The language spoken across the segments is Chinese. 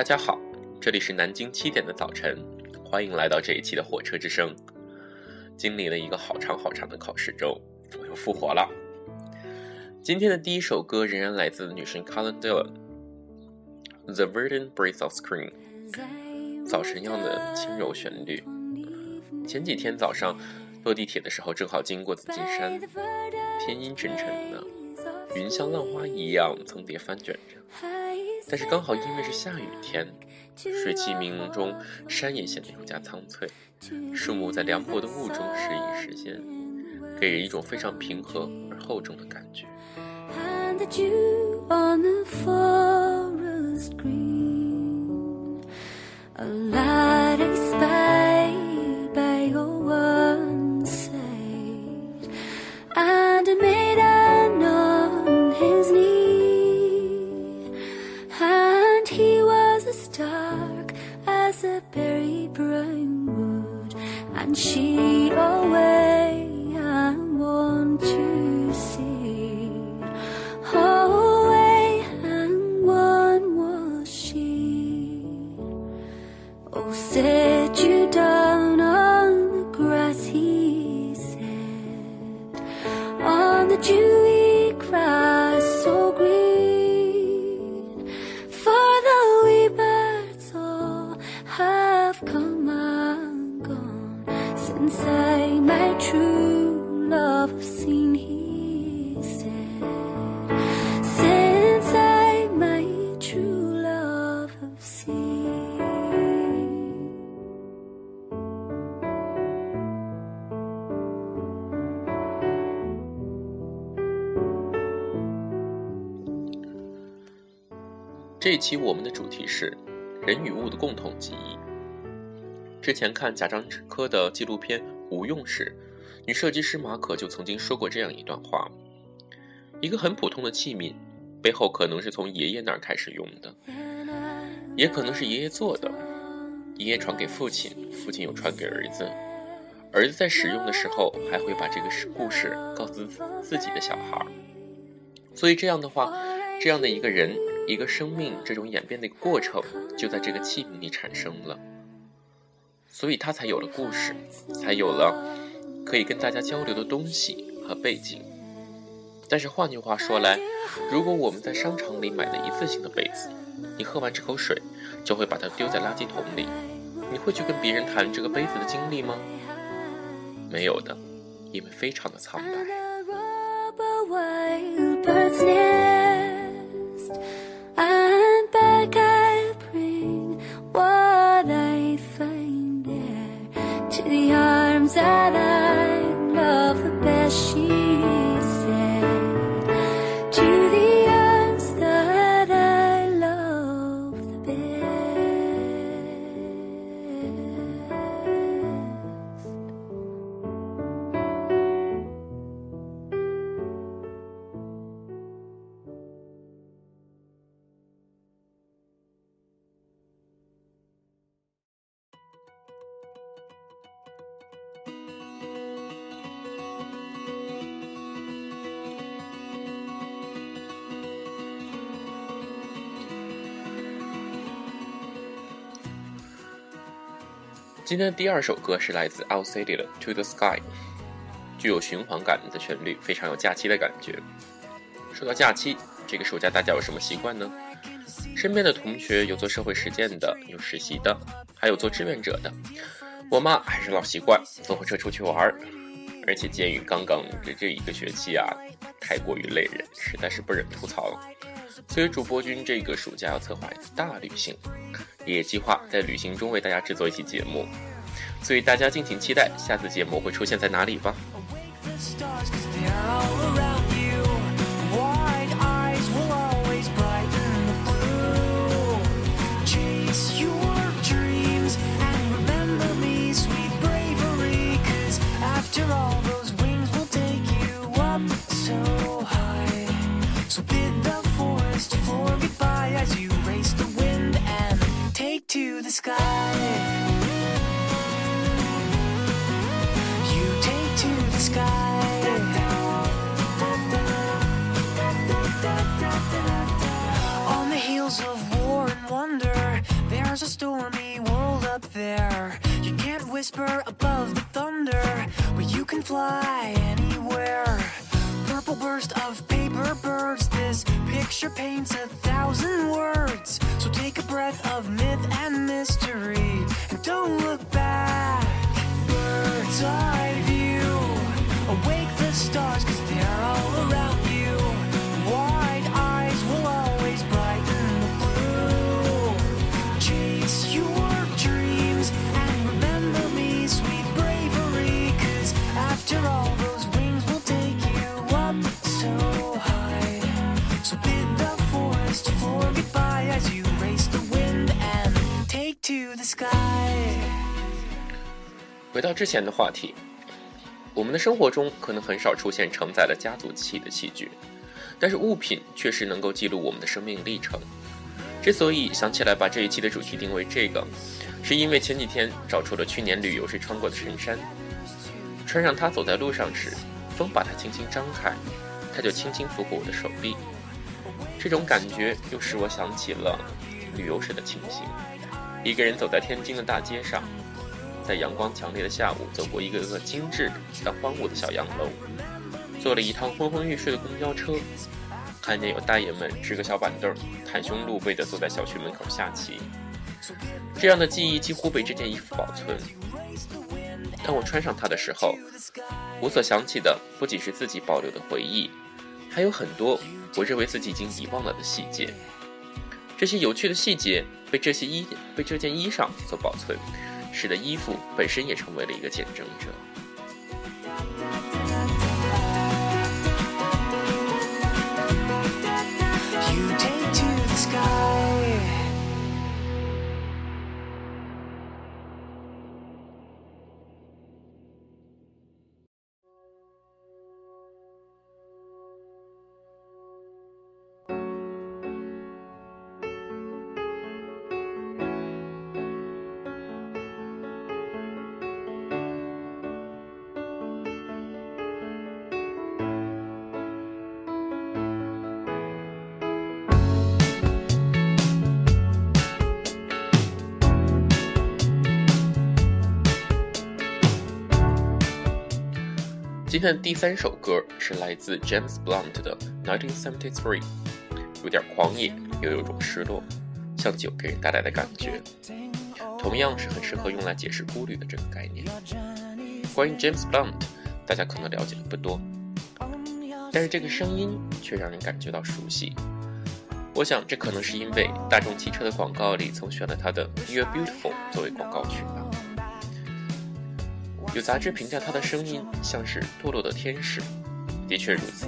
大家好，这里是南京七点的早晨，欢迎来到这一期的火车之声。经历了一个好长好长的考试周，我又复活了。今天的第一首歌仍然来自女神 c a l e n Dillon，《The Verdant Breath of Spring》，早晨样的轻柔旋律。前几天早上坐地铁的时候，正好经过紫金山，天阴沉沉的，云像浪花一样层叠翻卷着。但是刚好因为是下雨天，水汽朦胧中，山也显得更加苍翠，树木在凉薄的雾中时隐时现，给人一种非常平和而厚重的感觉。知道。这一期我们的主题是人与物的共同记忆。之前看贾樟柯的纪录片《无用》时，女设计师马可就曾经说过这样一段话：一个很普通的器皿，背后可能是从爷爷那儿开始用的，也可能是爷爷做的，爷爷传给父亲，父亲又传给儿子，儿子在使用的时候还会把这个故事告诉自己的小孩。所以这样的话，这样的一个人。一个生命这种演变的过程，就在这个器皿里产生了，所以它才有了故事，才有了可以跟大家交流的东西和背景。但是换句话说来，如果我们在商场里买的一次性的杯子，你喝完这口水就会把它丢在垃圾桶里，你会去跟别人谈这个杯子的经历吗？没有的，因为非常的苍白。sana 今天的第二首歌是来自 Al c i d y 的《To the Sky》，具有循环感的旋律，非常有假期的感觉。说到假期，这个暑假大家有什么习惯呢？身边的同学有做社会实践的，有实习的，还有做志愿者的。我妈还是老习惯，坐火车出去玩儿。而且鉴于刚刚这这一个学期啊，太过于累人，实在是不忍吐槽。所以主播君这个暑假要策划一次大旅行。也计划在旅行中为大家制作一期节目，所以大家敬请期待下次节目会出现在哪里吧。as you race the wind and take to the sky. You take to the sky. 回到之前的话题，我们的生活中可能很少出现承载了家族气的器具，但是物品确实能够记录我们的生命历程。之所以想起来把这一期的主题定为这个，是因为前几天找出了去年旅游时穿过的衬衫，穿上它走在路上时，风把它轻轻张开，它就轻轻拂过我的手臂。这种感觉又使我想起了旅游时的情形，一个人走在天津的大街上。在阳光强烈的下午，走过一个个精致但荒芜的小洋楼，坐了一趟昏昏欲睡的公交车，看见有大爷们支个小板凳，袒胸露背的坐在小区门口下棋。这样的记忆几乎被这件衣服保存。当我穿上它的时候，我所想起的不仅是自己保留的回忆，还有很多我认为自己已经遗忘了的细节。这些有趣的细节被这些衣被这件衣裳所保存。使得衣服本身也成为了一个见证者。今天的第三首歌是来自 James Blunt 的《1973》，有点狂野，又有种失落，像酒给人带来的感觉，同样是很适合用来解释孤旅的这个概念。关于 James Blunt，大家可能了解的不多，但是这个声音却让人感觉到熟悉。我想，这可能是因为大众汽车的广告里曾选了他的《You're Beautiful》作为广告曲吧。有杂志评价他的声音像是堕落的天使，的确如此。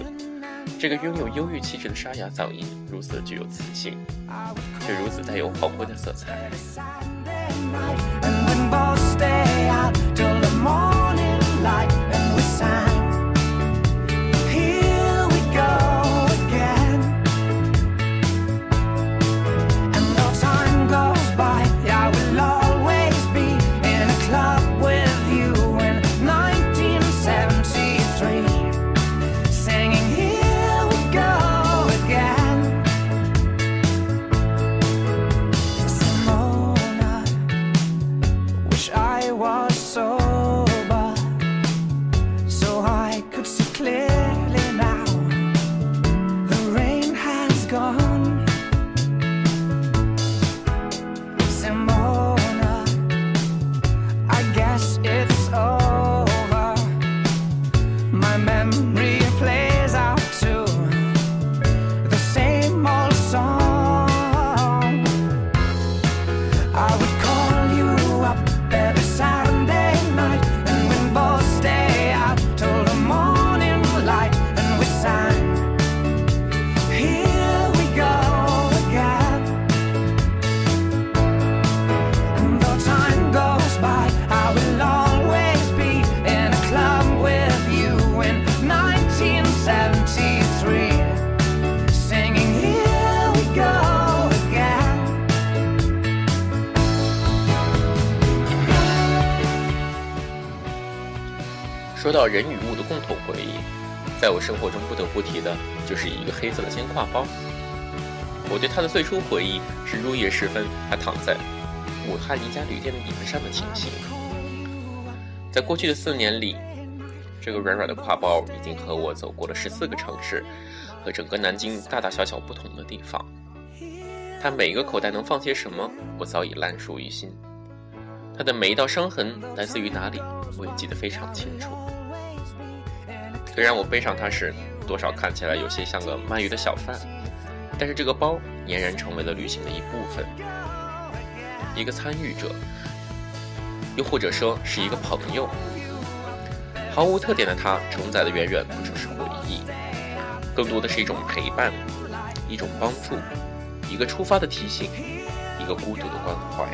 这个拥有忧郁气质的沙哑嗓音如此具有磁性，却如此带有黄昏的色彩。And when both stay out till the morning light, and we sign 到人与物的共同回忆，在我生活中不得不提的就是一个黑色的肩挎包。我对它的最初回忆是入夜时分，它躺在武汉一家旅店的椅子上的情形。在过去的四年里，这个软软的挎包已经和我走过了十四个城市，和整个南京大大小小不同的地方。它每一个口袋能放些什么，我早已烂熟于心。它的每一道伤痕来自于哪里，我也记得非常清楚。虽然我背上它时，多少看起来有些像个卖鱼的小贩，但是这个包俨然成为了旅行的一部分，一个参与者，又或者说是一个朋友。毫无特点的它，承载的远远不只是回忆，更多的是一种陪伴，一种帮助，一个出发的提醒，一个孤独的关怀。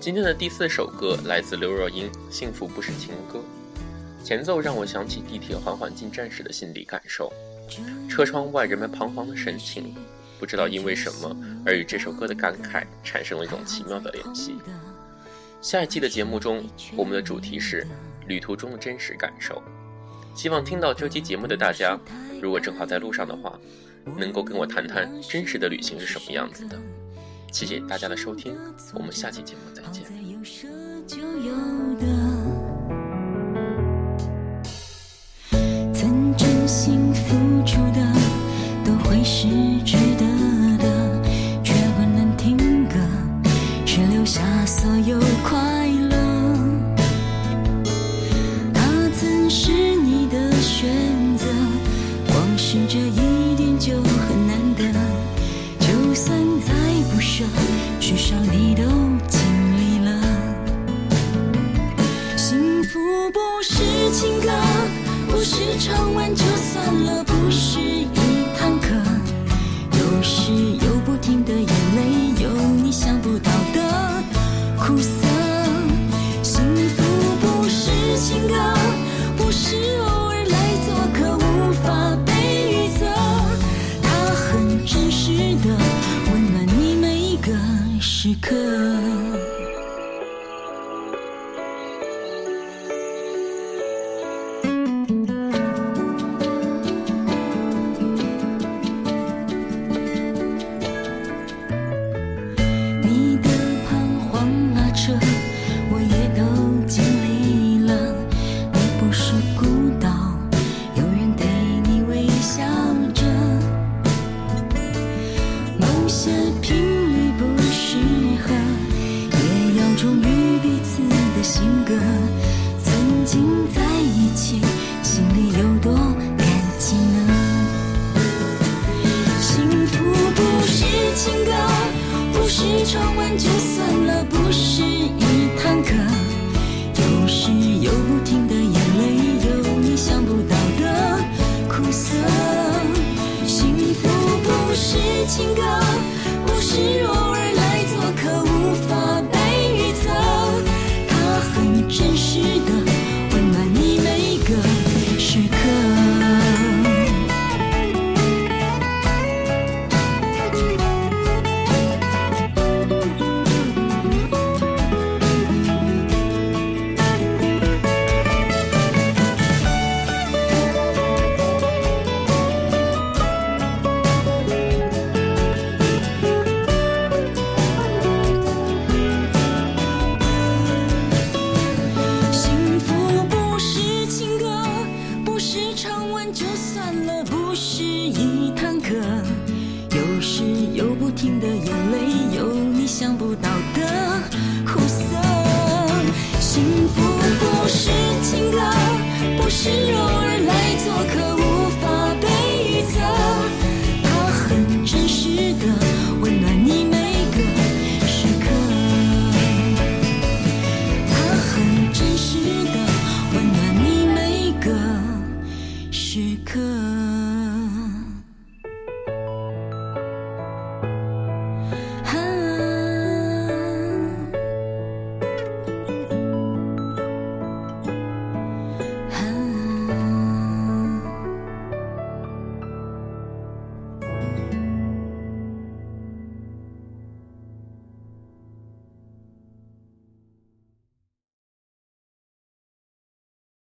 今天的第四首歌来自刘若英，《幸福不是情歌》。前奏让我想起地铁缓缓进站时的心理感受，车窗外人们彷徨的神情，不知道因为什么而与这首歌的感慨产生了一种奇妙的联系。下一期的节目中，我们的主题是旅途中的真实感受。希望听到这期节目的大家，如果正好在路上的话，能够跟我谈谈真实的旅行是什么样子的。谢谢大家的收听，我们下期节目再见。是唱完就算了，不是一堂课。有时又不停的现实。